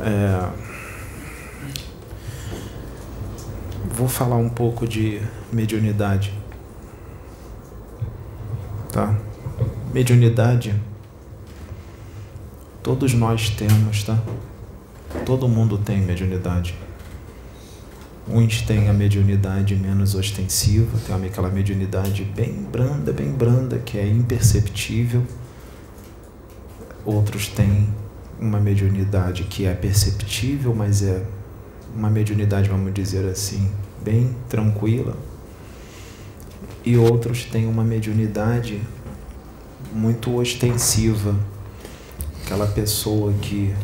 É... Vou falar um pouco de mediunidade. Tá? Mediunidade todos nós temos, tá? Todo mundo tem mediunidade. Uns têm a mediunidade menos ostensiva, tem aquela mediunidade bem branda, bem branda, que é imperceptível. Outros têm uma mediunidade que é perceptível, mas é uma mediunidade, vamos dizer assim, bem tranquila. E outros têm uma mediunidade muito ostensiva, aquela pessoa que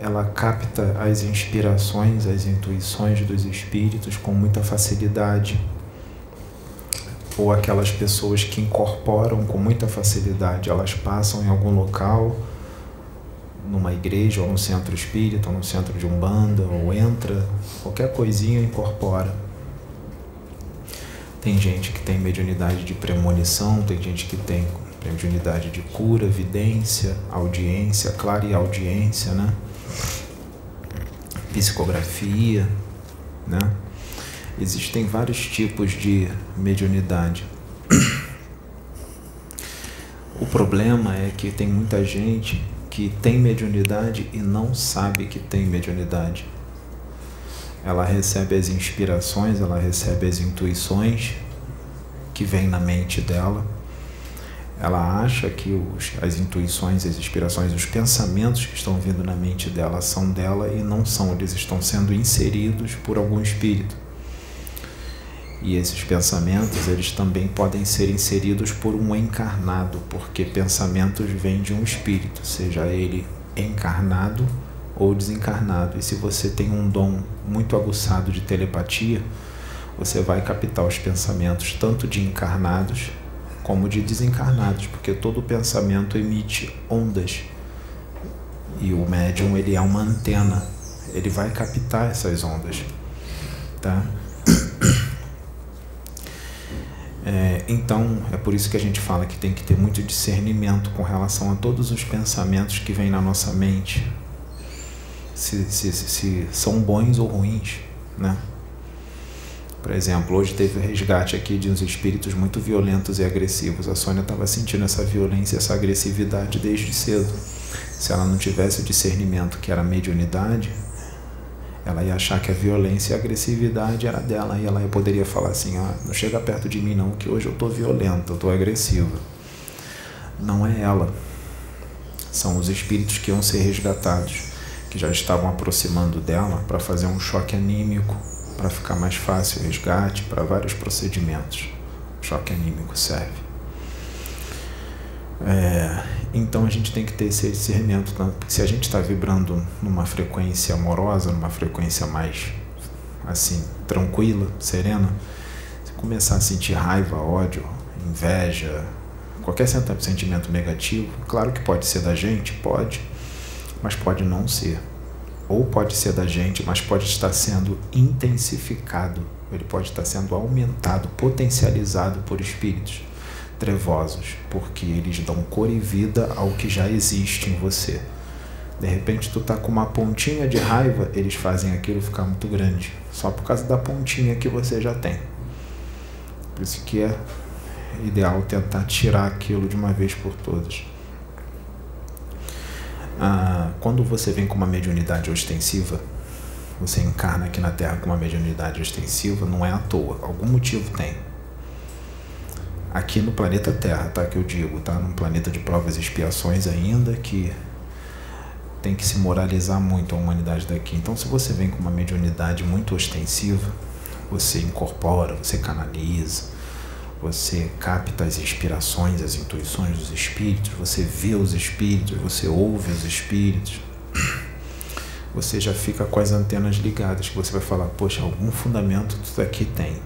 ela capta as inspirações, as intuições dos espíritos com muita facilidade, ou aquelas pessoas que incorporam com muita facilidade, elas passam em algum local, numa igreja ou no centro espírita, ou no centro de umbanda, ou entra, qualquer coisinha incorpora. Tem gente que tem mediunidade de premonição, tem gente que tem mediunidade de cura, vidência, audiência, clara e audiência, né? Psicografia, né? Existem vários tipos de mediunidade. O problema é que tem muita gente que tem mediunidade e não sabe que tem mediunidade. Ela recebe as inspirações, ela recebe as intuições que vêm na mente dela ela acha que os, as intuições, as inspirações, os pensamentos que estão vindo na mente dela são dela e não são, eles estão sendo inseridos por algum espírito. E esses pensamentos, eles também podem ser inseridos por um encarnado, porque pensamentos vêm de um espírito, seja ele encarnado ou desencarnado. E se você tem um dom muito aguçado de telepatia, você vai captar os pensamentos tanto de encarnados como de desencarnados, porque todo pensamento emite ondas. E o médium ele é uma antena, ele vai captar essas ondas, tá? É, então, é por isso que a gente fala que tem que ter muito discernimento com relação a todos os pensamentos que vêm na nossa mente, se, se, se são bons ou ruins, né? Por exemplo, hoje teve o resgate aqui de uns espíritos muito violentos e agressivos. A Sônia estava sentindo essa violência, essa agressividade desde cedo. Se ela não tivesse o discernimento que era mediunidade, ela ia achar que a violência e a agressividade era dela e ela poderia falar assim: ah, não chega perto de mim não, que hoje eu estou violenta, eu estou agressiva. Não é ela. São os espíritos que iam ser resgatados, que já estavam aproximando dela para fazer um choque anímico, para ficar mais fácil o resgate para vários procedimentos. O choque anímico serve. É, então a gente tem que ter esse discernimento, se a gente está vibrando numa frequência amorosa, numa frequência mais assim tranquila, serena, se começar a sentir raiva, ódio, inveja, qualquer sentimento negativo, claro que pode ser da gente, pode, mas pode não ser. Ou pode ser da gente, mas pode estar sendo intensificado, ele pode estar sendo aumentado, potencializado por espíritos trevosos, porque eles dão cor e vida ao que já existe em você. De repente tu tá com uma pontinha de raiva, eles fazem aquilo ficar muito grande, só por causa da pontinha que você já tem. Por isso que é ideal tentar tirar aquilo de uma vez por todas. Ah, quando você vem com uma mediunidade ostensiva, você encarna aqui na Terra com uma mediunidade ostensiva, não é à toa, algum motivo tem. Aqui no planeta Terra, tá? Que eu digo, tá? Num planeta de provas e expiações ainda, que tem que se moralizar muito a humanidade daqui. Então, se você vem com uma mediunidade muito ostensiva, você incorpora, você canaliza, você capta as inspirações, as intuições dos espíritos, você vê os espíritos, você ouve os espíritos. Você já fica com as antenas ligadas, que você vai falar, poxa, algum fundamento tudo aqui tem.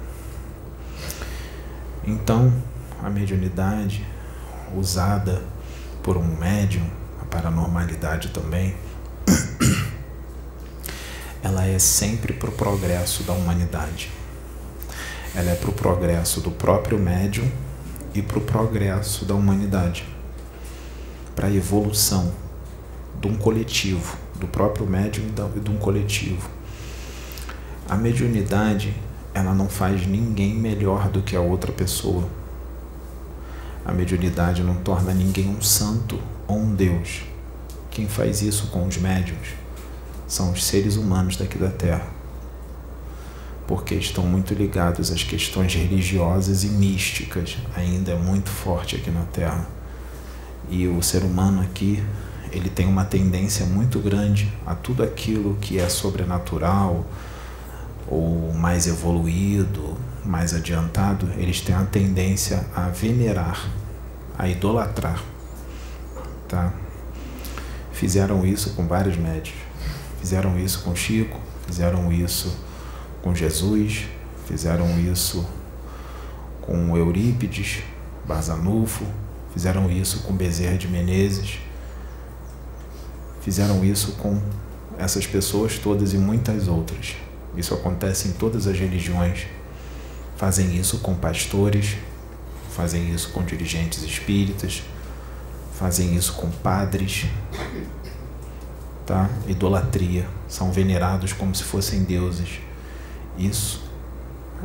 Então, a mediunidade usada por um médium, a paranormalidade também, ela é sempre para o progresso da humanidade ela é para o progresso do próprio médium e para o progresso da humanidade, para a evolução de um coletivo. do próprio médium e de um coletivo. A mediunidade, ela não faz ninguém melhor do que a outra pessoa. A mediunidade não torna ninguém um santo ou um Deus. Quem faz isso com os médiums são os seres humanos daqui da Terra, porque estão muito ligados às questões religiosas e místicas, ainda é muito forte aqui na Terra. E o ser humano aqui, ele tem uma tendência muito grande a tudo aquilo que é sobrenatural ou mais evoluído, mais adiantado, eles têm a tendência a venerar, a idolatrar, tá? Fizeram isso com vários médios. Fizeram isso com Chico, fizeram isso com Jesus, fizeram isso com Eurípides, Barzanufo, fizeram isso com Bezerra de Menezes, fizeram isso com essas pessoas todas e muitas outras. Isso acontece em todas as religiões. Fazem isso com pastores, fazem isso com dirigentes espíritas, fazem isso com padres, tá? Idolatria, são venerados como se fossem deuses. Isso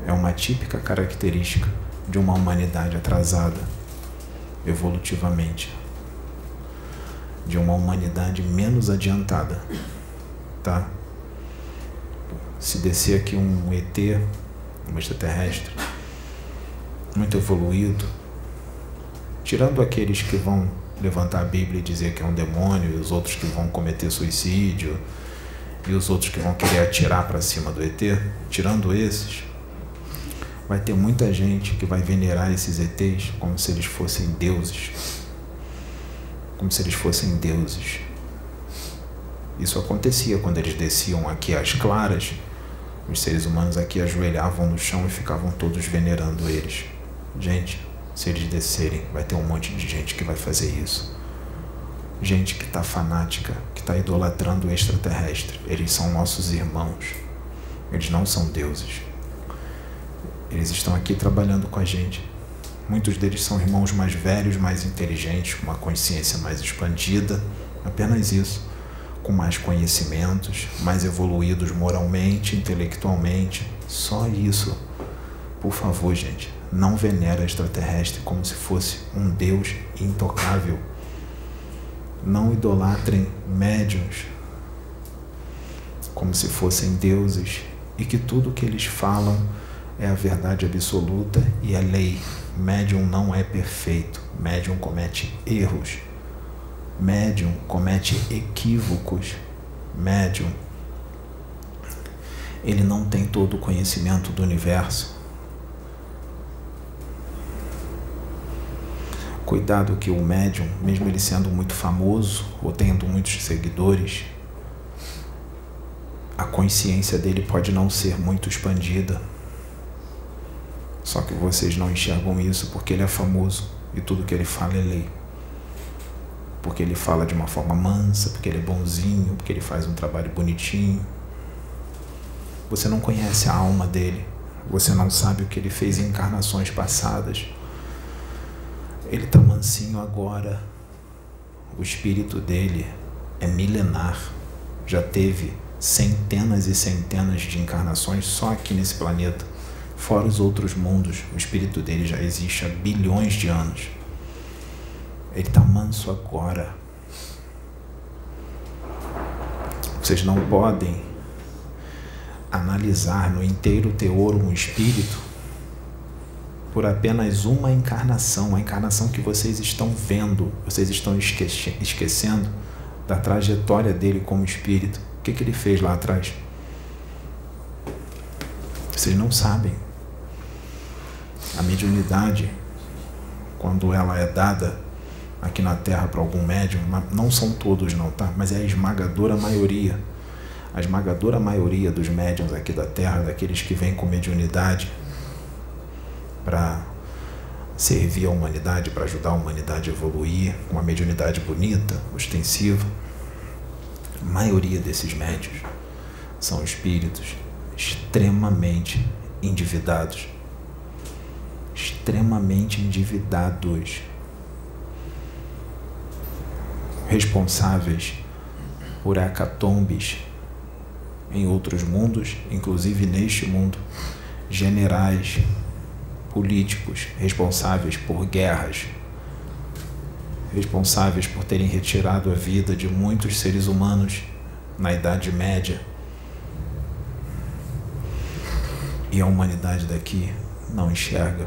é uma típica característica de uma humanidade atrasada evolutivamente, de uma humanidade menos adiantada, tá? Se descer aqui um ET, um extraterrestre, muito evoluído, tirando aqueles que vão levantar a Bíblia e dizer que é um demônio, e os outros que vão cometer suicídio, e os outros que vão querer atirar para cima do ET, tirando esses, vai ter muita gente que vai venerar esses ETs como se eles fossem deuses. Como se eles fossem deuses. Isso acontecia quando eles desciam aqui às claras, os seres humanos aqui ajoelhavam no chão e ficavam todos venerando eles. Gente, se eles descerem, vai ter um monte de gente que vai fazer isso. Gente que está fanática, que está idolatrando o extraterrestre. Eles são nossos irmãos. Eles não são deuses. Eles estão aqui trabalhando com a gente. Muitos deles são irmãos mais velhos, mais inteligentes, com uma consciência mais expandida. Apenas isso. Com mais conhecimentos, mais evoluídos moralmente, intelectualmente. Só isso. Por favor, gente não venera extraterrestre como se fosse um Deus intocável. Não idolatrem médiums como se fossem deuses e que tudo que eles falam é a verdade absoluta e é lei. Médium não é perfeito. Médium comete erros. Médium comete equívocos. Médium ele não tem todo o conhecimento do universo Cuidado que o médium, mesmo ele sendo muito famoso ou tendo muitos seguidores, a consciência dele pode não ser muito expandida. Só que vocês não enxergam isso porque ele é famoso e tudo que ele fala é lei. Porque ele fala de uma forma mansa, porque ele é bonzinho, porque ele faz um trabalho bonitinho. Você não conhece a alma dele. Você não sabe o que ele fez em encarnações passadas ele está mansinho agora. O espírito dele é milenar. Já teve centenas e centenas de encarnações só aqui nesse planeta. Fora os outros mundos, o espírito dele já existe há bilhões de anos. Ele está manso agora. Vocês não podem analisar no inteiro teor um espírito por apenas uma encarnação, a encarnação que vocês estão vendo, vocês estão esque esquecendo da trajetória dele como espírito. O que, que ele fez lá atrás? Vocês não sabem. A mediunidade, quando ela é dada aqui na Terra para algum médium, não são todos não, tá? Mas é a esmagadora maioria. A esmagadora maioria dos médiums aqui da Terra, daqueles que vêm com mediunidade, para servir a humanidade, para ajudar a humanidade a evoluir, com uma mediunidade bonita, ostensiva. A maioria desses médios são espíritos extremamente endividados. Extremamente endividados. Responsáveis por hecatombes em outros mundos, inclusive neste mundo, generais políticos responsáveis por guerras, responsáveis por terem retirado a vida de muitos seres humanos na Idade Média. E a humanidade daqui não enxerga.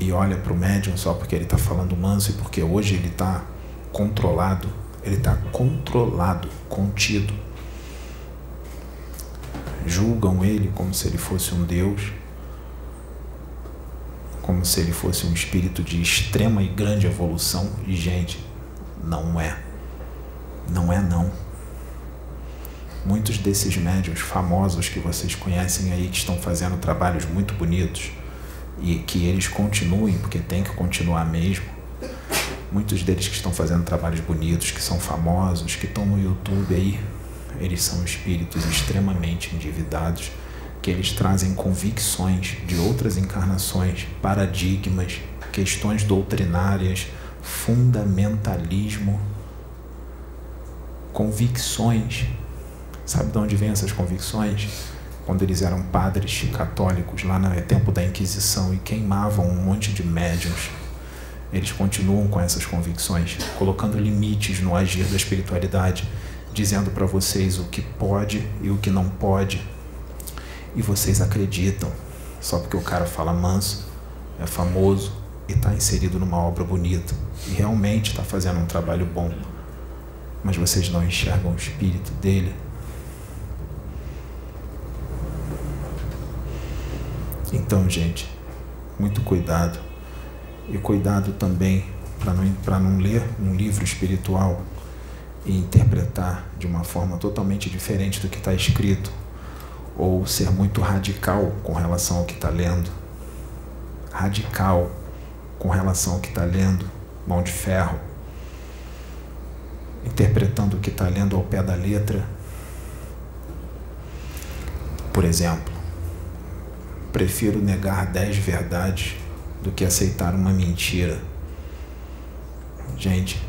E olha para o médium só porque ele está falando manso e porque hoje ele está controlado. Ele está controlado, contido. Julgam ele como se ele fosse um Deus, como se ele fosse um espírito de extrema e grande evolução. E, gente, não é. Não é, não muitos desses médios famosos que vocês conhecem aí que estão fazendo trabalhos muito bonitos e que eles continuem, porque tem que continuar mesmo. Muitos deles que estão fazendo trabalhos bonitos, que são famosos, que estão no YouTube aí, eles são espíritos extremamente endividados, que eles trazem convicções de outras encarnações, paradigmas, questões doutrinárias, fundamentalismo, convicções Sabe de onde vêm essas convicções? Quando eles eram padres católicos lá no tempo da Inquisição e queimavam um monte de médiums, eles continuam com essas convicções, colocando limites no agir da espiritualidade, dizendo para vocês o que pode e o que não pode. E vocês acreditam, só porque o cara fala manso, é famoso e está inserido numa obra bonita e realmente está fazendo um trabalho bom. Mas vocês não enxergam o espírito dele Então, gente, muito cuidado. E cuidado também para não, não ler um livro espiritual e interpretar de uma forma totalmente diferente do que está escrito, ou ser muito radical com relação ao que está lendo. Radical com relação ao que está lendo, mão de ferro, interpretando o que está lendo ao pé da letra. Por exemplo, prefiro negar dez verdades do que aceitar uma mentira. Gente,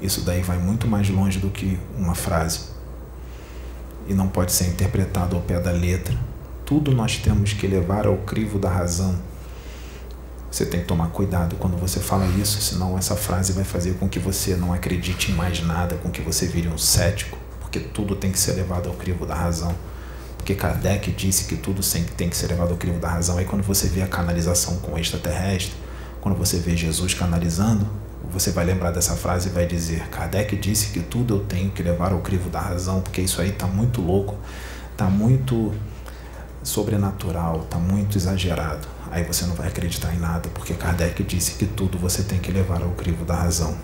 isso daí vai muito mais longe do que uma frase. E não pode ser interpretado ao pé da letra. Tudo nós temos que levar ao crivo da razão. Você tem que tomar cuidado quando você fala isso, senão essa frase vai fazer com que você não acredite em mais nada, com que você vire um cético, porque tudo tem que ser levado ao crivo da razão. Porque Kardec disse que tudo tem que ser levado ao crivo da razão. Aí quando você vê a canalização com o extraterrestre, quando você vê Jesus canalizando, você vai lembrar dessa frase e vai dizer: Kardec disse que tudo eu tenho que levar ao crivo da razão, porque isso aí está muito louco, está muito sobrenatural, está muito exagerado. Aí você não vai acreditar em nada, porque Kardec disse que tudo você tem que levar ao crivo da razão.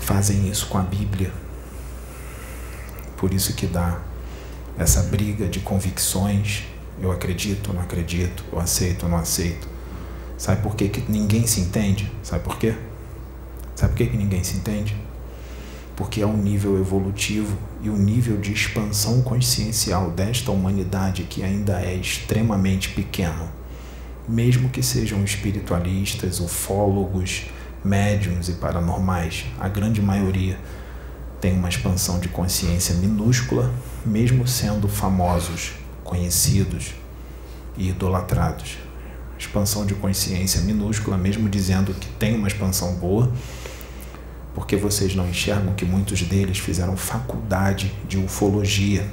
Fazem isso com a Bíblia, por isso que dá essa briga de convicções. Eu acredito, não acredito, eu aceito, não aceito. Sabe por que, que ninguém se entende? Sabe por quê? Sabe por que, que ninguém se entende? Porque é um nível evolutivo e o um nível de expansão consciencial desta humanidade que ainda é extremamente pequeno. Mesmo que sejam espiritualistas, ufólogos, médiums e paranormais, a grande maioria têm uma expansão de consciência minúscula, mesmo sendo famosos, conhecidos e idolatrados. Expansão de consciência minúscula, mesmo dizendo que tem uma expansão boa, porque vocês não enxergam que muitos deles fizeram faculdade de ufologia,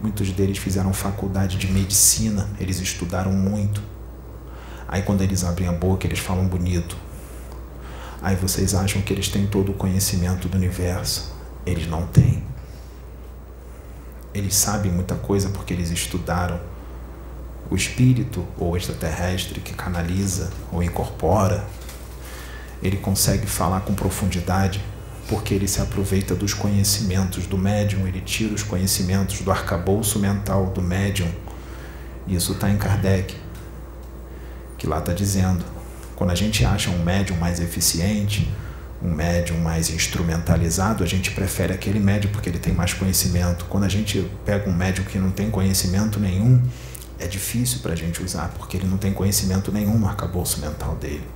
muitos deles fizeram faculdade de medicina, eles estudaram muito. Aí quando eles abrem a boca, eles falam bonito. Aí vocês acham que eles têm todo o conhecimento do universo. Eles não têm. Eles sabem muita coisa porque eles estudaram. O espírito ou extraterrestre que canaliza ou incorpora, ele consegue falar com profundidade porque ele se aproveita dos conhecimentos do médium, ele tira os conhecimentos do arcabouço mental do médium. Isso está em Kardec, que lá está dizendo: quando a gente acha um médium mais eficiente, um médium mais instrumentalizado, a gente prefere aquele médium porque ele tem mais conhecimento. Quando a gente pega um médium que não tem conhecimento nenhum, é difícil para a gente usar, porque ele não tem conhecimento nenhum no arcabouço mental dele.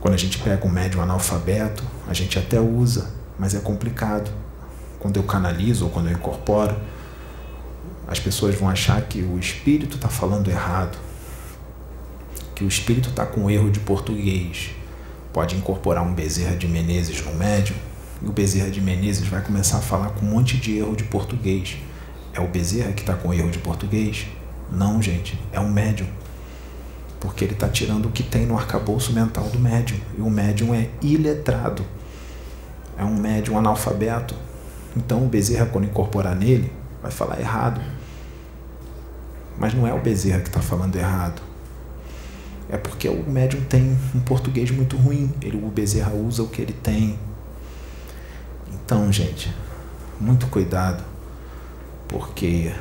Quando a gente pega um médium analfabeto, a gente até usa, mas é complicado. Quando eu canalizo ou quando eu incorporo, as pessoas vão achar que o espírito está falando errado, que o espírito está com erro de português. Pode incorporar um Bezerra de Menezes no médium e o Bezerra de Menezes vai começar a falar com um monte de erro de português. É o Bezerra que está com erro de português? Não, gente, é um médium. Porque ele está tirando o que tem no arcabouço mental do médium. E o médium é iletrado. É um médium analfabeto. Então o Bezerra, quando incorporar nele, vai falar errado. Mas não é o Bezerra que está falando errado. É porque o médium tem um português muito ruim. Ele, o Bezerra usa o que ele tem. Então, gente, muito cuidado, porque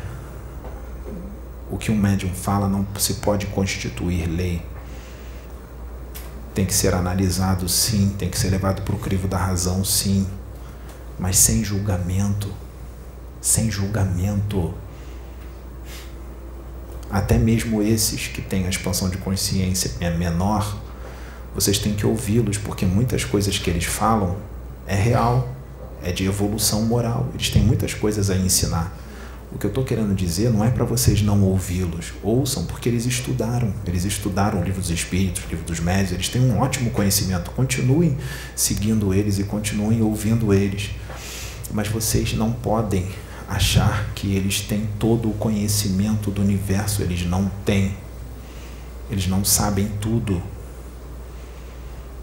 o que um médium fala não se pode constituir lei. Tem que ser analisado, sim, tem que ser levado para o crivo da razão, sim, mas sem julgamento. Sem julgamento. Até mesmo esses que têm a expansão de consciência menor, vocês têm que ouvi-los, porque muitas coisas que eles falam é real, é de evolução moral. Eles têm muitas coisas a ensinar. O que eu estou querendo dizer não é para vocês não ouvi-los. Ouçam, porque eles estudaram. Eles estudaram o livro dos Espíritos, o livro dos Médios. Eles têm um ótimo conhecimento. Continuem seguindo eles e continuem ouvindo eles. Mas vocês não podem achar que eles têm todo o conhecimento do universo. Eles não têm. Eles não sabem tudo.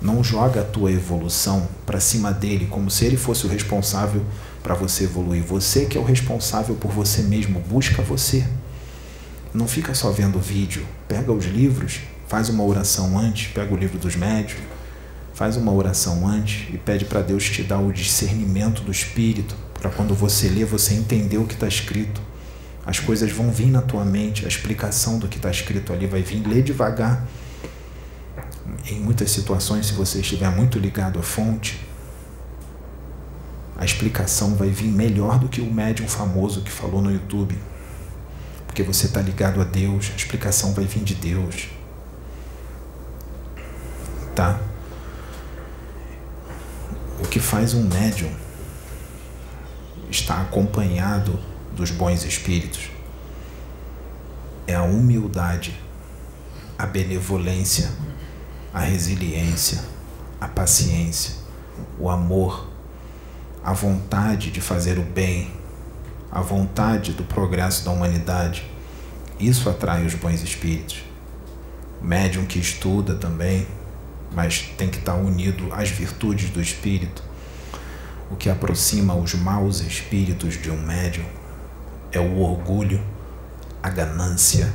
Não joga a tua evolução para cima dele como se ele fosse o responsável para você evoluir. Você que é o responsável por você mesmo, busca você. Não fica só vendo vídeo. Pega os livros, faz uma oração antes, pega o livro dos médios, faz uma oração antes e pede para Deus te dar o discernimento do espírito, para quando você lê, você entender o que está escrito. As coisas vão vir na tua mente, a explicação do que está escrito ali vai vir. Lê devagar em muitas situações, se você estiver muito ligado à fonte, a explicação vai vir melhor do que o médium famoso que falou no YouTube. Porque você está ligado a Deus, a explicação vai vir de Deus. Tá? O que faz um médium estar acompanhado dos bons espíritos é a humildade, a benevolência a resiliência, a paciência, o amor, a vontade de fazer o bem, a vontade do progresso da humanidade. Isso atrai os bons espíritos. O médium que estuda também, mas tem que estar unido às virtudes do espírito. O que aproxima os maus espíritos de um médium é o orgulho, a ganância,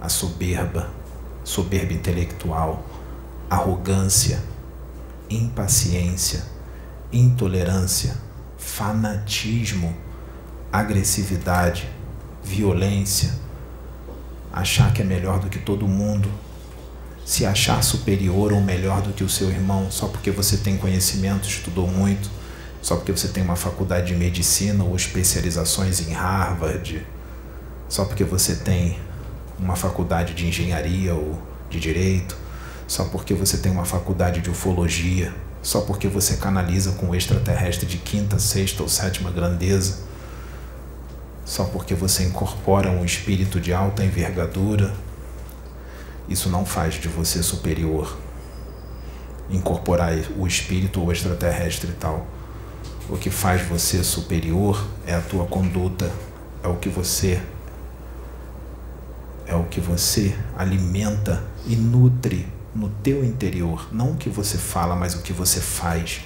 a soberba, soberba intelectual, arrogância, impaciência, intolerância, fanatismo, agressividade, violência, achar que é melhor do que todo mundo, se achar superior ou melhor do que o seu irmão só porque você tem conhecimento, estudou muito, só porque você tem uma faculdade de medicina ou especializações em Harvard, só porque você tem uma faculdade de engenharia ou de direito, só porque você tem uma faculdade de ufologia, só porque você canaliza com o extraterrestre de quinta, sexta ou sétima grandeza, só porque você incorpora um espírito de alta envergadura, isso não faz de você superior. Incorporar o espírito ou extraterrestre e tal. O que faz você superior é a tua conduta, é o que você é o que você alimenta e nutre no teu interior, não o que você fala, mas o que você faz,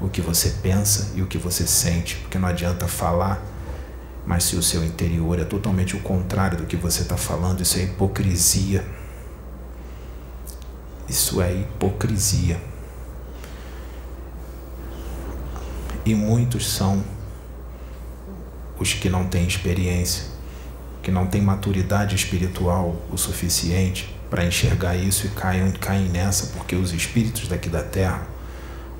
o que você pensa e o que você sente, porque não adianta falar, mas se o seu interior é totalmente o contrário do que você está falando, isso é hipocrisia. Isso é hipocrisia. E muitos são os que não têm experiência que não tem maturidade espiritual o suficiente para enxergar isso e caem, caem nessa, porque os espíritos daqui da Terra,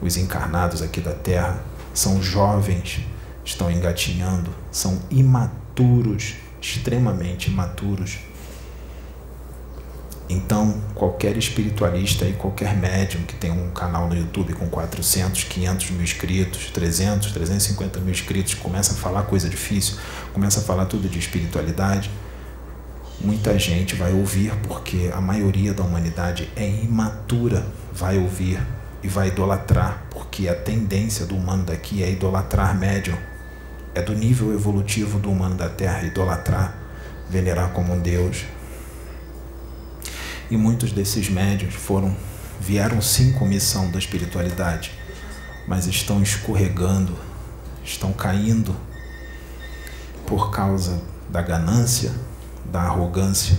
os encarnados aqui da Terra, são jovens, estão engatinhando, são imaturos, extremamente imaturos. Então, qualquer espiritualista e qualquer médium que tem um canal no YouTube com 400, 500 mil inscritos, 300, 350 mil inscritos, começa a falar coisa difícil, começa a falar tudo de espiritualidade, muita gente vai ouvir, porque a maioria da humanidade é imatura, vai ouvir e vai idolatrar, porque a tendência do humano daqui é idolatrar médium. É do nível evolutivo do humano da Terra idolatrar, venerar como um Deus, e muitos desses médios foram vieram sim com missão da espiritualidade, mas estão escorregando, estão caindo por causa da ganância, da arrogância,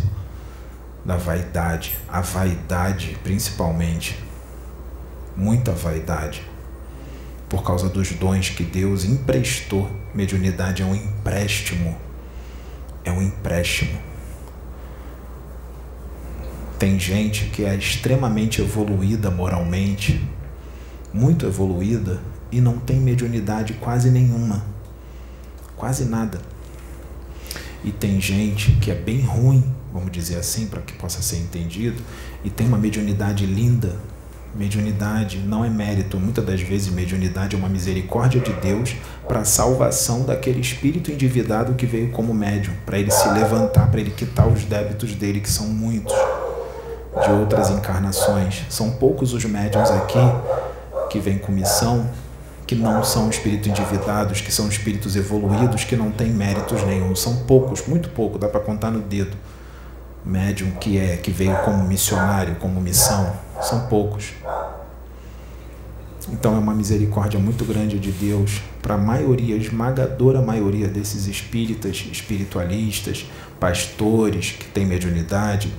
da vaidade, a vaidade principalmente, muita vaidade, por causa dos dons que Deus emprestou. Mediunidade é um empréstimo, é um empréstimo. Tem gente que é extremamente evoluída moralmente, muito evoluída, e não tem mediunidade quase nenhuma, quase nada. E tem gente que é bem ruim, vamos dizer assim, para que possa ser entendido, e tem uma mediunidade linda. Mediunidade não é mérito, muitas das vezes mediunidade é uma misericórdia de Deus para a salvação daquele espírito endividado que veio como médium, para ele se levantar, para ele quitar os débitos dele, que são muitos de outras encarnações. São poucos os médiums aqui que vêm com missão, que não são espíritos endividados, que são espíritos evoluídos, que não têm méritos nenhum. São poucos, muito pouco, dá para contar no dedo. Médium que é que veio como missionário, como missão, são poucos. Então é uma misericórdia muito grande de Deus para a maioria, esmagadora maioria desses espíritas, espiritualistas, pastores que têm mediunidade.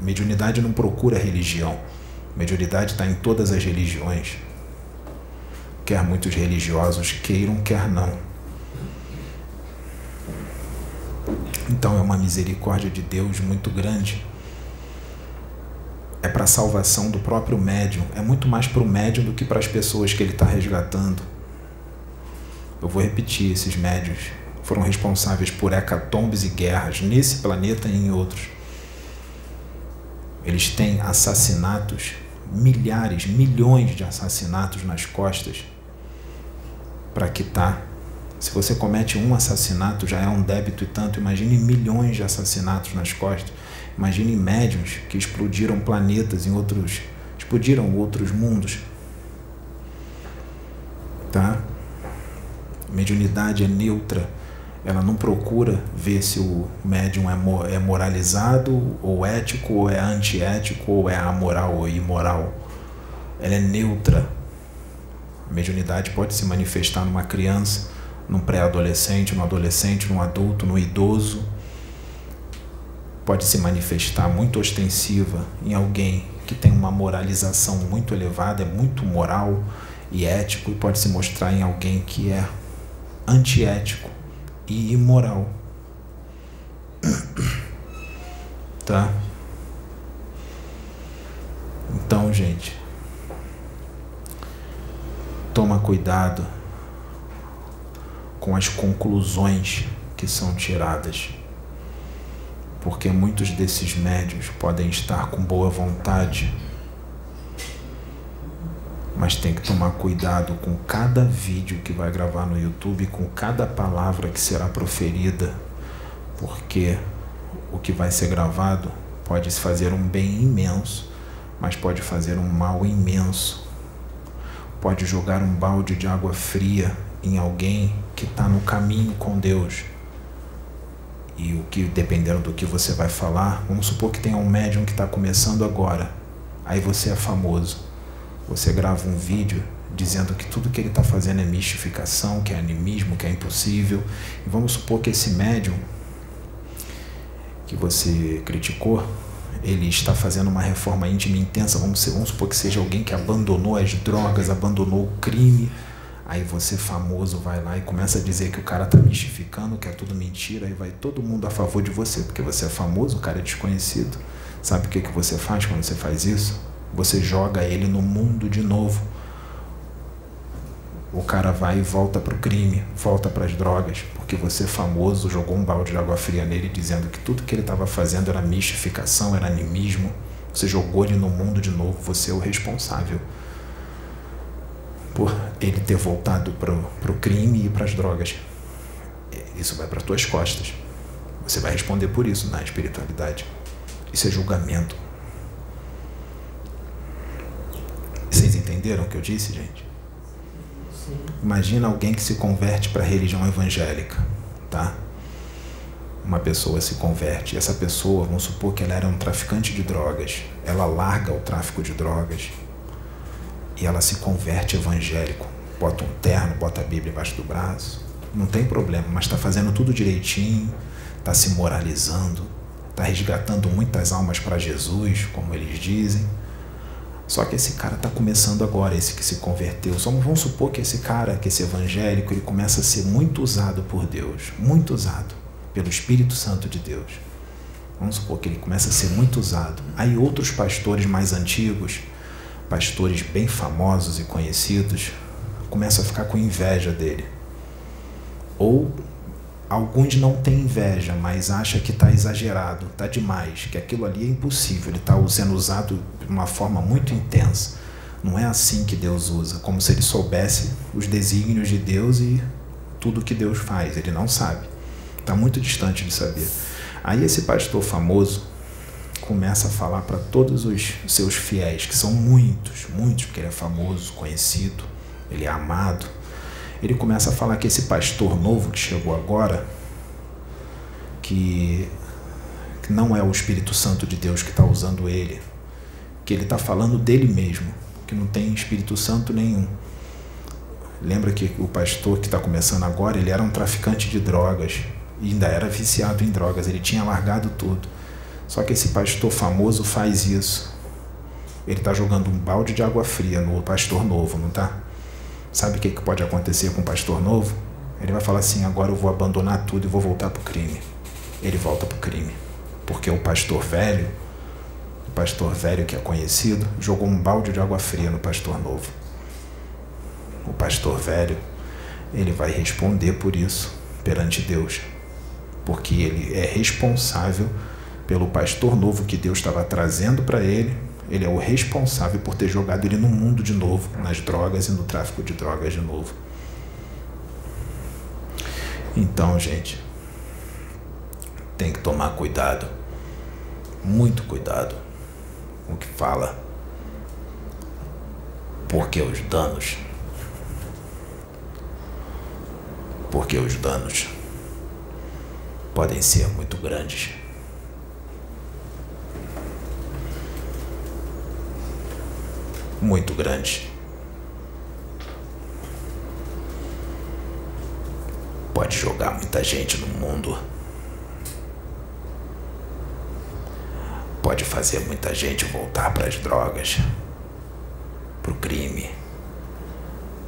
Mediunidade não procura religião. Mediunidade está em todas as religiões. Quer muitos religiosos queiram, quer não. Então é uma misericórdia de Deus muito grande. É para a salvação do próprio médium. É muito mais para o médium do que para as pessoas que ele está resgatando. Eu vou repetir: esses médios foram responsáveis por hecatombes e guerras nesse planeta e em outros. Eles têm assassinatos, milhares, milhões de assassinatos nas costas para quitar. Se você comete um assassinato, já é um débito e tanto. Imagine milhões de assassinatos nas costas. Imagine médiums que explodiram planetas em outros, explodiram outros mundos. Tá? Mediunidade é neutra ela não procura ver se o médium é, é moralizado ou ético ou é antiético ou é amoral ou imoral. Ela é neutra. A mediunidade pode se manifestar numa criança, num pré-adolescente, num adolescente, num adulto, num idoso. Pode se manifestar muito ostensiva em alguém que tem uma moralização muito elevada, é muito moral e ético, e pode se mostrar em alguém que é antiético e imoral. Tá? Então, gente, toma cuidado com as conclusões que são tiradas, porque muitos desses médios podem estar com boa vontade mas tem que tomar cuidado com cada vídeo que vai gravar no YouTube, com cada palavra que será proferida, porque o que vai ser gravado pode fazer um bem imenso, mas pode fazer um mal imenso. Pode jogar um balde de água fria em alguém que está no caminho com Deus. E o que, dependendo do que você vai falar, vamos supor que tem um médium que está começando agora, aí você é famoso você grava um vídeo dizendo que tudo que ele está fazendo é mistificação, que é animismo, que é impossível. E vamos supor que esse médium que você criticou, ele está fazendo uma reforma íntima intensa. Vamos, vamos supor que seja alguém que abandonou as drogas, abandonou o crime. Aí você, famoso, vai lá e começa a dizer que o cara está mistificando, que é tudo mentira. Aí vai todo mundo a favor de você, porque você é famoso, o cara é desconhecido. Sabe o que, que você faz quando você faz isso? Você joga ele no mundo de novo. o cara vai e volta para o crime, volta para as drogas, porque você famoso jogou um balde de água fria nele dizendo que tudo que ele estava fazendo era mistificação, era animismo. Você jogou ele no mundo de novo, você é o responsável por ele ter voltado para o crime e para as drogas. Isso vai para as tuas costas. Você vai responder por isso na espiritualidade. Isso é julgamento. Vocês entenderam o que eu disse, gente? Sim. Imagina alguém que se converte para a religião evangélica, tá? Uma pessoa se converte, e essa pessoa, vamos supor que ela era um traficante de drogas, ela larga o tráfico de drogas e ela se converte evangélico, bota um terno, bota a Bíblia embaixo do braço, não tem problema, mas está fazendo tudo direitinho, está se moralizando, está resgatando muitas almas para Jesus, como eles dizem. Só que esse cara está começando agora, esse que se converteu. Só vamos supor que esse cara, que esse evangélico, ele começa a ser muito usado por Deus, muito usado pelo Espírito Santo de Deus. Vamos supor que ele começa a ser muito usado. Aí outros pastores mais antigos, pastores bem famosos e conhecidos, começam a ficar com inveja dele. Ou alguns não têm inveja, mas acham que está exagerado, está demais, que aquilo ali é impossível, ele está sendo usado de uma forma muito intensa. Não é assim que Deus usa, como se ele soubesse os desígnios de Deus e tudo que Deus faz. Ele não sabe, está muito distante de saber. Aí esse pastor famoso começa a falar para todos os seus fiéis, que são muitos, muitos, porque ele é famoso, conhecido, ele é amado ele começa a falar que esse pastor novo que chegou agora, que, que não é o Espírito Santo de Deus que está usando ele, que ele está falando dele mesmo, que não tem Espírito Santo nenhum. Lembra que o pastor que está começando agora, ele era um traficante de drogas, e ainda era viciado em drogas, ele tinha largado tudo. Só que esse pastor famoso faz isso. Ele está jogando um balde de água fria no pastor novo, não está? Sabe o que, pode acontecer com um pastor novo? Ele vai falar assim: agora eu vou abandonar tudo e vou voltar para o crime. Ele volta para o crime. Porque o pastor velho, o pastor velho que é conhecido, jogou um balde de água fria no pastor novo. O pastor velho, ele vai responder por isso perante Deus. Porque ele é responsável pelo pastor novo que Deus estava trazendo para ele ele é o responsável por ter jogado ele no mundo de novo, nas drogas e no tráfico de drogas de novo. Então, gente, tem que tomar cuidado, muito cuidado com o que fala, porque os danos, porque os danos podem ser muito grandes. Muito grande. Pode jogar muita gente no mundo. Pode fazer muita gente voltar para as drogas, para o crime.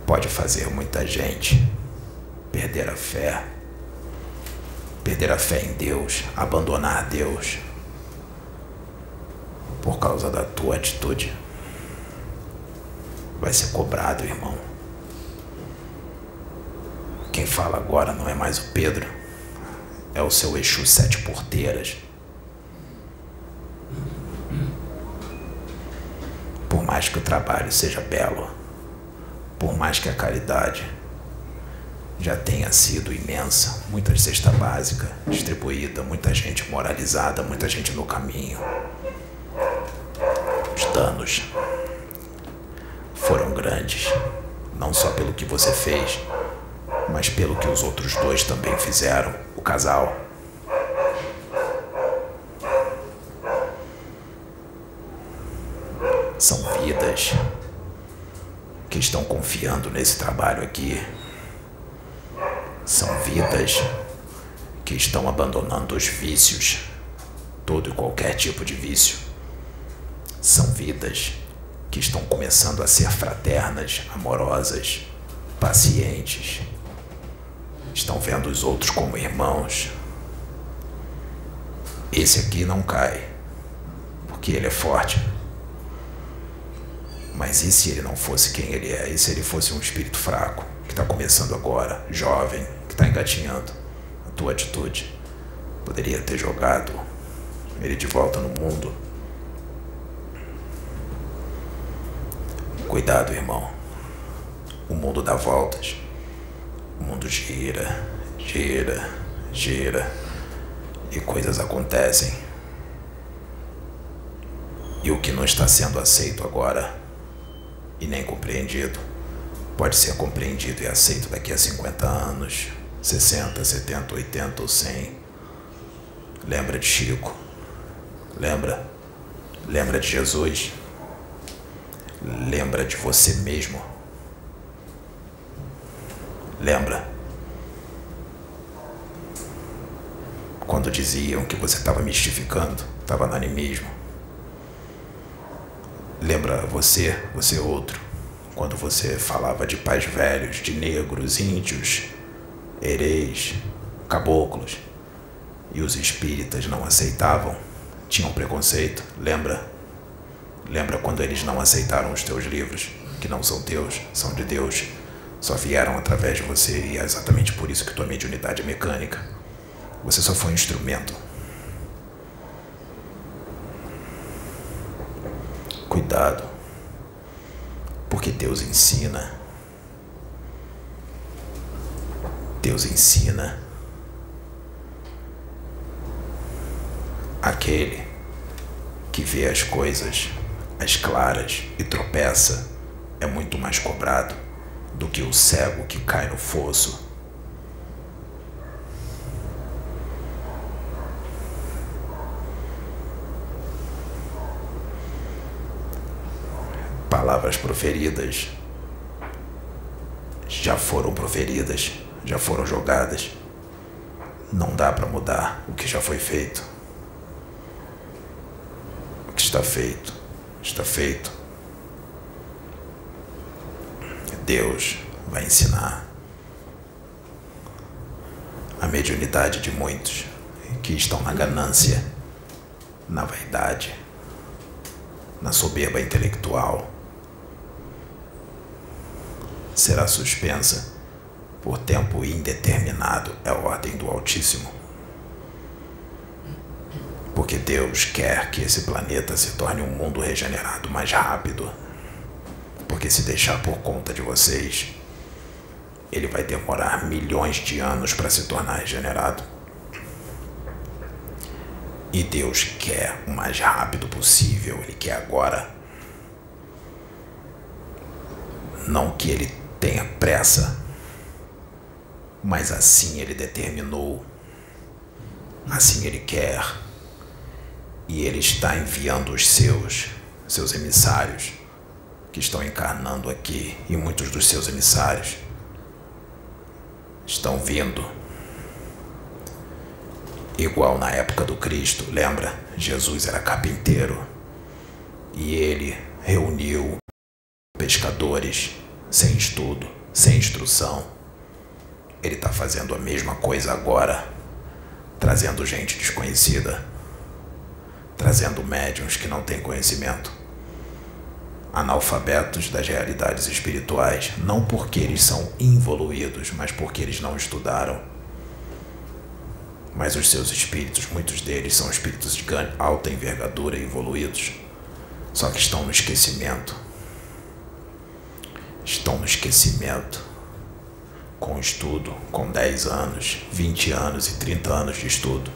Pode fazer muita gente perder a fé, perder a fé em Deus, abandonar Deus por causa da tua atitude vai ser cobrado, irmão. Quem fala agora não é mais o Pedro, é o seu Exu Sete Porteiras. Por mais que o trabalho seja belo, por mais que a caridade já tenha sido imensa, muita cesta básica distribuída, muita gente moralizada, muita gente no caminho, os danos grandes, não só pelo que você fez, mas pelo que os outros dois também fizeram, o casal. São vidas que estão confiando nesse trabalho aqui. São vidas que estão abandonando os vícios, todo e qualquer tipo de vício. São vidas que estão começando a ser fraternas, amorosas, pacientes. Estão vendo os outros como irmãos. Esse aqui não cai, porque ele é forte. Mas e se ele não fosse quem ele é? E se ele fosse um espírito fraco? está começando agora, jovem, que está engatinhando, a tua atitude poderia ter jogado ele de volta no mundo. Cuidado, irmão. O mundo dá voltas. O mundo gira, gira, gira. E coisas acontecem. E o que não está sendo aceito agora e nem compreendido pode ser compreendido e aceito daqui a 50 anos, 60, 70, 80 ou 100. Lembra de Chico? Lembra? Lembra de Jesus? Lembra de você mesmo? Lembra? Quando diziam que você estava mistificando, estava no animismo. Lembra você, você outro, quando você falava de pais velhos, de negros, índios, hereis, caboclos, e os espíritas não aceitavam, tinham preconceito, lembra? Lembra quando eles não aceitaram os teus livros, que não são teus, são de Deus, só vieram através de você e é exatamente por isso que tua mediunidade é mecânica. Você só foi um instrumento. Cuidado, porque Deus ensina. Deus ensina. Aquele que vê as coisas as claras e tropeça é muito mais cobrado do que o cego que cai no fosso. Palavras proferidas já foram proferidas, já foram jogadas. Não dá para mudar o que já foi feito. O que está feito, está feito. Deus vai ensinar a mediunidade de muitos que estão na ganância, na vaidade, na soberba intelectual. Será suspensa por tempo indeterminado, é a ordem do Altíssimo. Porque Deus quer que esse planeta se torne um mundo regenerado mais rápido porque se deixar por conta de vocês, ele vai demorar milhões de anos para se tornar regenerado. E Deus quer o mais rápido possível, Ele quer agora. Não que Ele tenha pressa, mas assim Ele determinou, assim Ele quer, e Ele está enviando os seus, seus emissários que estão encarnando aqui e muitos dos seus emissários estão vindo. Igual na época do Cristo, lembra? Jesus era carpinteiro e ele reuniu pescadores sem estudo, sem instrução. Ele está fazendo a mesma coisa agora, trazendo gente desconhecida, trazendo médiums que não têm conhecimento analfabetos das realidades espirituais, não porque eles são involuídos, mas porque eles não estudaram. Mas os seus espíritos, muitos deles são espíritos de alta envergadura e evoluídos, só que estão no esquecimento. Estão no esquecimento. Com estudo, com 10 anos, 20 anos e 30 anos de estudo,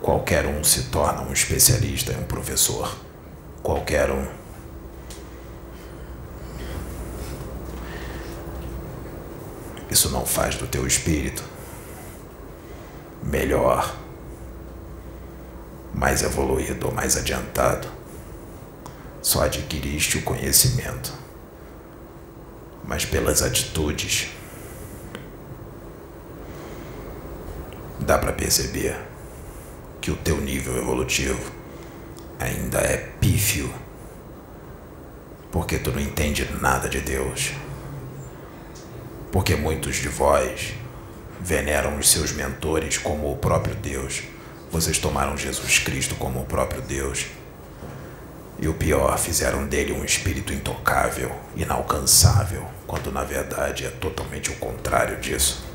qualquer um se torna um especialista e um professor. Qualquer um Isso não faz do teu espírito melhor, mais evoluído ou mais adiantado. Só adquiriste o conhecimento, mas pelas atitudes dá para perceber que o teu nível evolutivo ainda é pífio, porque tu não entende nada de Deus porque muitos de vós veneram os seus mentores como o próprio Deus. Vocês tomaram Jesus Cristo como o próprio Deus. E o pior, fizeram dele um espírito intocável, inalcançável, quando na verdade é totalmente o contrário disso.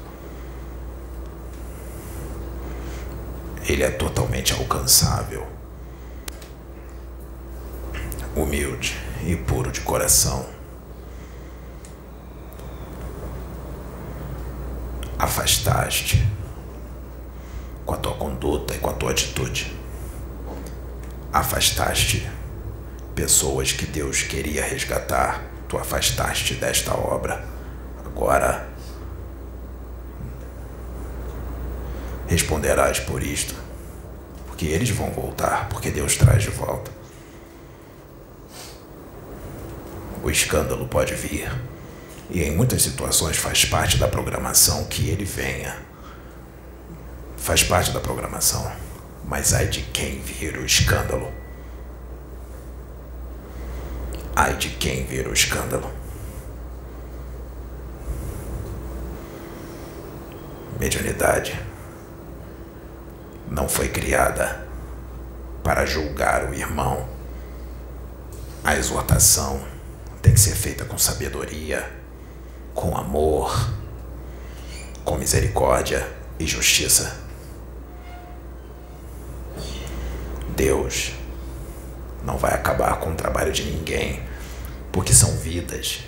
Ele é totalmente alcançável, humilde e puro de coração. Afastaste com a tua conduta e com a tua atitude. Afastaste pessoas que Deus queria resgatar, tu afastaste desta obra. Agora responderás por isto, porque eles vão voltar, porque Deus traz de volta. O escândalo pode vir, e em muitas situações faz parte da programação que ele venha. Faz parte da programação, mas ai de quem vir o escândalo. Ai de quem vir o escândalo. Mediunidade não foi criada para julgar o irmão. A exortação tem que ser feita com sabedoria, com amor, com misericórdia e justiça. Deus não vai acabar com o trabalho de ninguém, porque são vidas.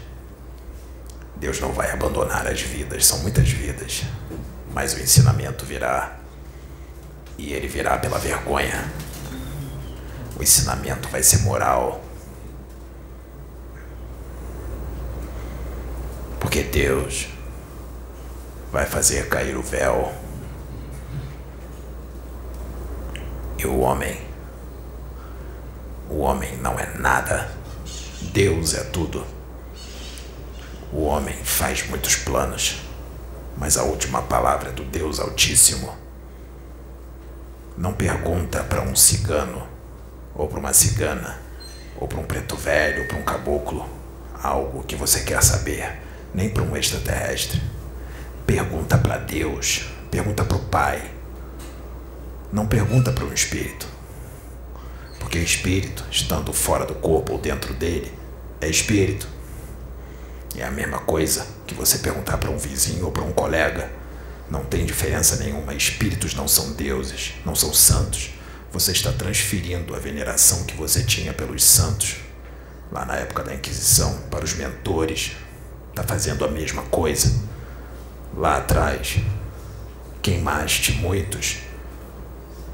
Deus não vai abandonar as vidas, são muitas vidas, mas o ensinamento virá e ele virá pela vergonha. O ensinamento vai ser moral. Porque Deus vai fazer cair o véu. E o homem, o homem não é nada. Deus é tudo. O homem faz muitos planos, mas a última palavra é do Deus Altíssimo. Não pergunta para um cigano, ou para uma cigana, ou para um preto velho, ou para um caboclo, algo que você quer saber, nem para um extraterrestre. Pergunta para Deus, pergunta para o Pai. Não pergunta para um espírito. Porque espírito, estando fora do corpo ou dentro dele, é espírito. É a mesma coisa que você perguntar para um vizinho ou para um colega não tem diferença nenhuma. Espíritos não são deuses, não são santos. Você está transferindo a veneração que você tinha pelos santos lá na época da Inquisição para os mentores. Está fazendo a mesma coisa. Lá atrás, queimaste muitos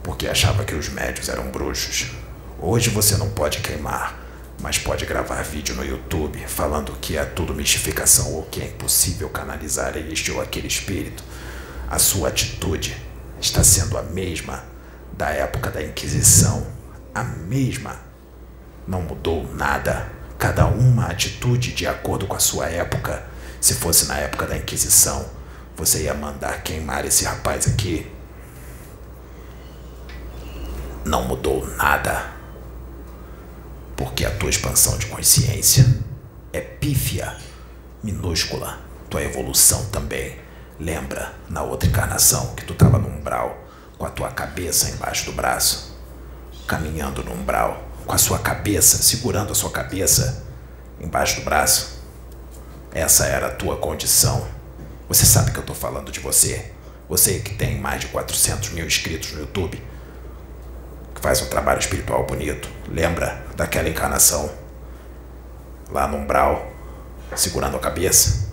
porque achava que os médios eram bruxos. Hoje você não pode queimar, mas pode gravar vídeo no YouTube falando que é tudo mistificação ou que é impossível canalizar este ou aquele espírito a sua atitude está sendo a mesma da época da Inquisição. A mesma. Não mudou nada. Cada uma atitude de acordo com a sua época. Se fosse na época da Inquisição, você ia mandar queimar esse rapaz aqui. Não mudou nada. Porque a tua expansão de consciência é pífia, minúscula. Tua evolução também Lembra na outra encarnação que tu estava no umbral, com a tua cabeça embaixo do braço, caminhando no umbral, com a sua cabeça, segurando a sua cabeça embaixo do braço? Essa era a tua condição. Você sabe que eu estou falando de você. Você que tem mais de 400 mil inscritos no YouTube, que faz um trabalho espiritual bonito. Lembra daquela encarnação lá no umbral, segurando a cabeça?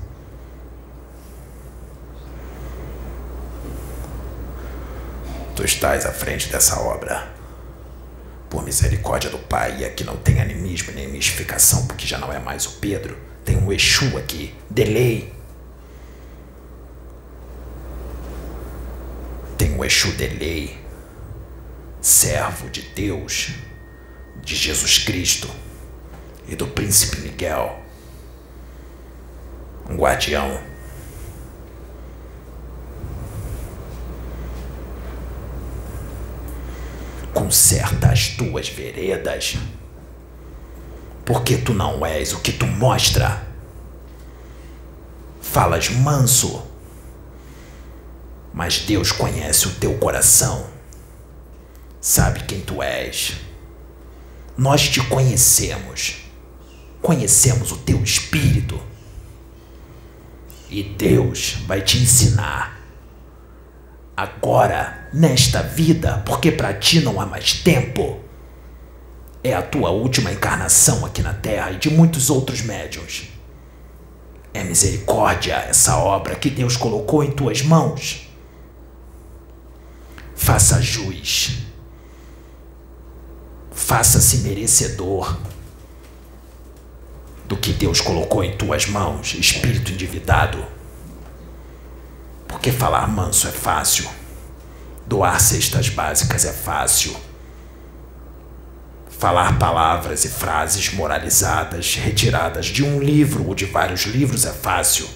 Tu estás à frente dessa obra. Por misericórdia do Pai, e aqui não tem animismo nem mistificação, porque já não é mais o Pedro. Tem um Exu aqui, delay. Tem um Exu delay, servo de Deus, de Jesus Cristo e do Príncipe Miguel, um guardião conserta as tuas veredas. Porque tu não és o que tu mostra. Falas manso, mas Deus conhece o teu coração. Sabe quem tu és. Nós te conhecemos. Conhecemos o teu espírito. E Deus vai te ensinar. Agora, nesta vida, porque para ti não há mais tempo. É a tua última encarnação aqui na Terra e de muitos outros médiuns. É misericórdia essa obra que Deus colocou em tuas mãos. Faça jus. Faça-se merecedor do que Deus colocou em tuas mãos, espírito endividado. Porque falar manso é fácil, doar cestas básicas é fácil, falar palavras e frases moralizadas retiradas de um livro ou de vários livros é fácil.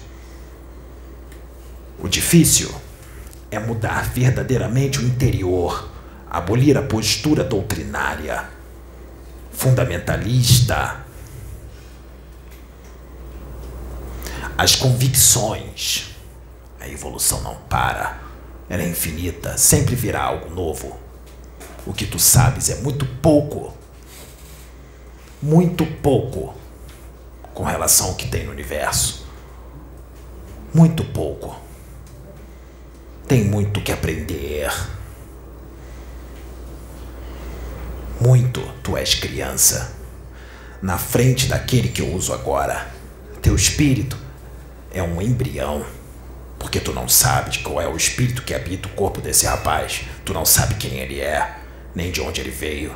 O difícil é mudar verdadeiramente o interior, abolir a postura doutrinária, fundamentalista, as convicções. A evolução não para. Ela é infinita, sempre virá algo novo. O que tu sabes é muito pouco. Muito pouco com relação ao que tem no universo. Muito pouco. Tem muito que aprender. Muito tu és criança. Na frente daquele que eu uso agora. Teu espírito é um embrião. Porque tu não sabes qual é o espírito que habita o corpo desse rapaz. Tu não sabe quem ele é, nem de onde ele veio.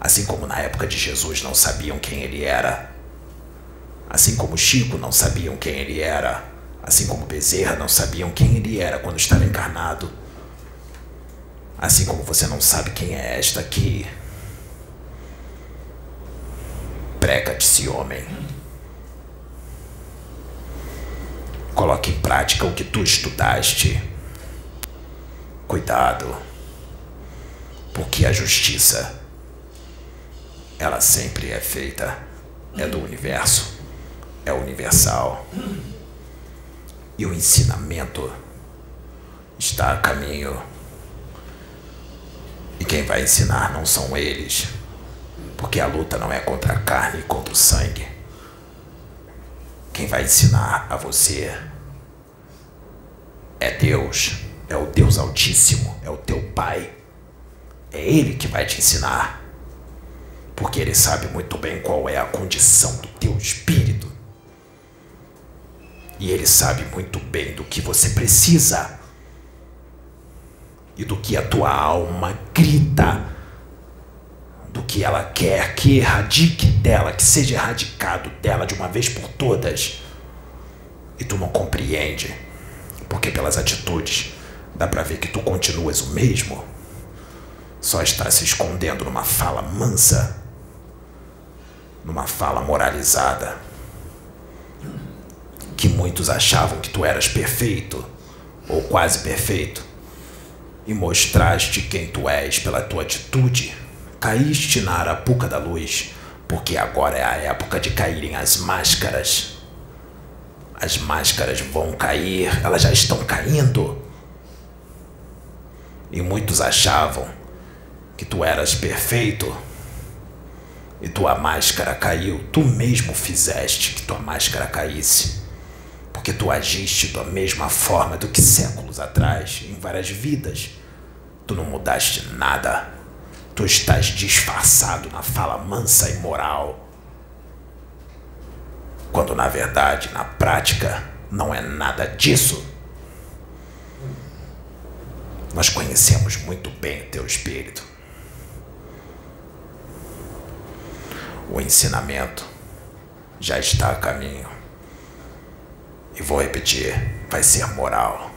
Assim como na época de Jesus não sabiam quem ele era. Assim como Chico não sabiam quem ele era. Assim como Bezerra não sabiam quem ele era quando estava encarnado. Assim como você não sabe quem é esta aqui. Preca-te-se, homem. Coloque em prática o que tu estudaste. Cuidado, porque a justiça, ela sempre é feita, é do universo, é universal. E o ensinamento está a caminho. E quem vai ensinar não são eles, porque a luta não é contra a carne e contra o sangue. Quem vai ensinar a você é Deus, é o Deus Altíssimo, é o teu Pai. É Ele que vai te ensinar. Porque Ele sabe muito bem qual é a condição do teu espírito. E Ele sabe muito bem do que você precisa e do que a tua alma grita, do que ela quer que erradique dela, que seja erradicado dela de uma vez por todas. E tu não compreende porque pelas atitudes dá para ver que tu continuas o mesmo. Só está se escondendo numa fala mansa, numa fala moralizada. Que muitos achavam que tu eras perfeito, ou quase perfeito, e mostraste quem tu és pela tua atitude. Caíste na arapuca da luz, porque agora é a época de caírem as máscaras. As máscaras vão cair, elas já estão caindo. E muitos achavam que tu eras perfeito. E tua máscara caiu. Tu mesmo fizeste que tua máscara caísse. Porque tu agiste da mesma forma do que séculos atrás, em várias vidas. Tu não mudaste nada. Tu estás disfarçado na fala mansa e moral quando na verdade, na prática, não é nada disso. Nós conhecemos muito bem o teu espírito. O ensinamento já está a caminho. E vou repetir: vai ser moral.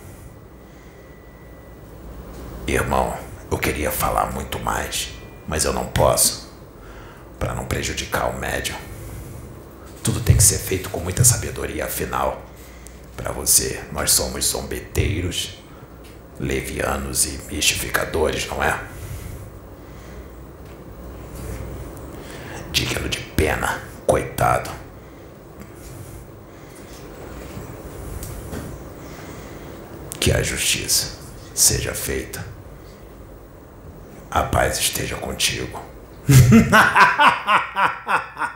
Irmão, eu queria falar muito mais, mas eu não posso, para não prejudicar o médium. Tudo tem que ser feito com muita sabedoria, afinal, para você, nós somos zombeteiros, levianos e mistificadores, não é? Digno de pena, coitado. Que a justiça seja feita. A paz esteja contigo.